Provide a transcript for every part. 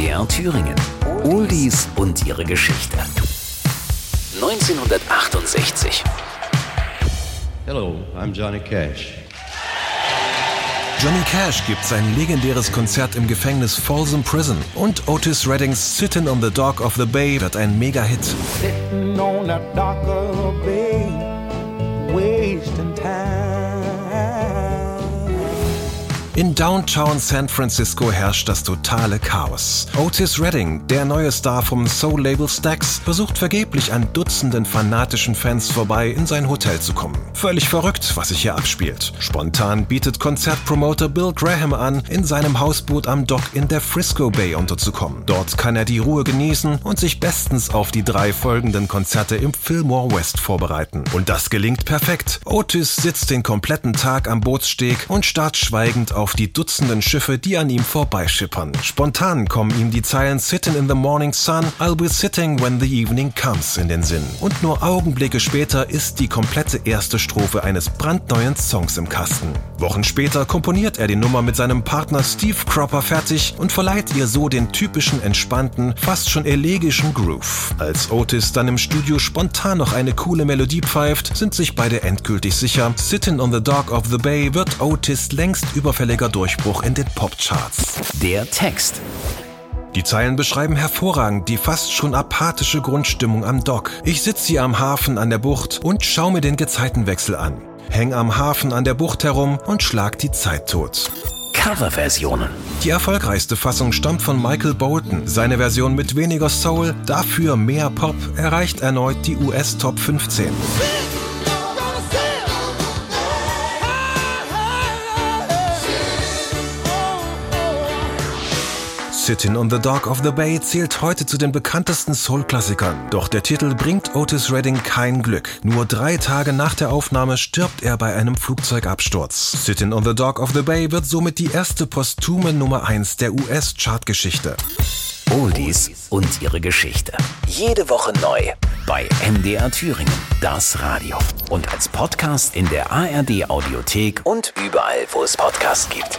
MDR Thüringen. Oldies und ihre Geschichte. 1968. Hello, I'm Johnny Cash. Johnny Cash gibt sein legendäres Konzert im Gefängnis Folsom Prison und Otis Reddings Sittin' on the Dock of the Bay wird ein Mega-Hit. Sitting on the dock of the bay, wasting time. In Downtown San Francisco herrscht das totale Chaos. Otis Redding, der neue Star vom Soul-Label Stax, versucht vergeblich an Dutzenden fanatischen Fans vorbei in sein Hotel zu kommen. Völlig verrückt, was sich hier abspielt. Spontan bietet Konzertpromoter Bill Graham an, in seinem Hausboot am Dock in der Frisco Bay unterzukommen. Dort kann er die Ruhe genießen und sich bestens auf die drei folgenden Konzerte im Fillmore West vorbereiten. Und das gelingt perfekt. Otis sitzt den kompletten Tag am Bootssteg und starrt schweigend auf die Dutzenden Schiffe, die an ihm vorbeischippern. Spontan kommen ihm die Zeilen Sitting in the morning sun, I'll be sitting when the evening comes in den Sinn. Und nur Augenblicke später ist die komplette erste Strophe eines brandneuen Songs im Kasten. Wochen später komponiert er die Nummer mit seinem Partner Steve Cropper fertig und verleiht ihr so den typischen entspannten, fast schon elegischen Groove. Als Otis dann im Studio spontan noch eine coole Melodie pfeift, sind sich beide endgültig sicher, Sitting on the Dock of the Bay wird Otis längst überfälliger Durchbruch in den Popcharts. Der Text. Die Zeilen beschreiben hervorragend die fast schon apathische Grundstimmung am Dock. Ich sitze hier am Hafen an der Bucht und schau mir den Gezeitenwechsel an. Häng am Hafen an der Bucht herum und schlag die Zeit tot. Coverversionen. Die erfolgreichste Fassung stammt von Michael Bolton. Seine Version mit weniger Soul, dafür mehr Pop, erreicht erneut die US Top 15. Sitting on the Dock of the Bay zählt heute zu den bekanntesten Soul-Klassikern. Doch der Titel bringt Otis Redding kein Glück. Nur drei Tage nach der Aufnahme stirbt er bei einem Flugzeugabsturz. Sitting on the Dock of the Bay wird somit die erste posthume Nummer 1 der US-Chartgeschichte. Oldies und ihre Geschichte. Jede Woche neu bei MDR Thüringen, das Radio. Und als Podcast in der ARD Audiothek und überall, wo es Podcasts gibt.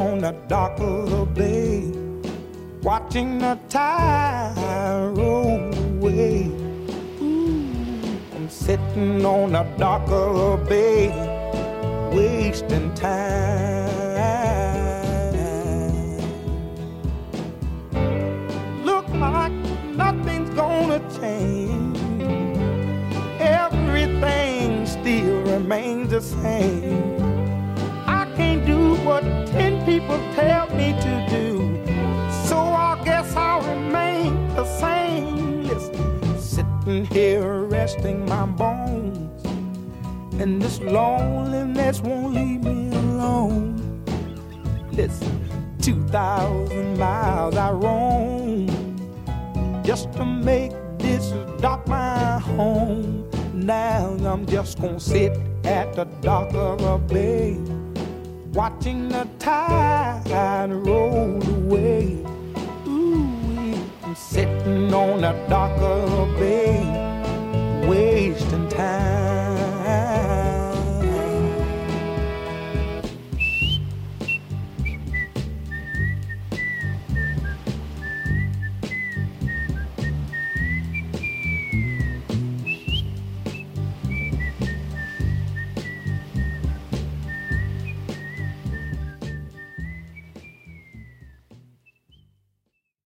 on the dock of the bay, watching the tide roll away. Ooh, I'm sitting on the dock of the bay, wasting time. Look like nothing's gonna change. Everything still remains the same. People tell me to do. So I guess I'll remain the same. Listen, sitting here resting my bones. And this loneliness won't leave me alone. Listen, 2,000 miles I roam just to make this dock my home. Now I'm just gonna sit at the dock of a bay watching the tide roll away. Ooh, I'm sitting on a dock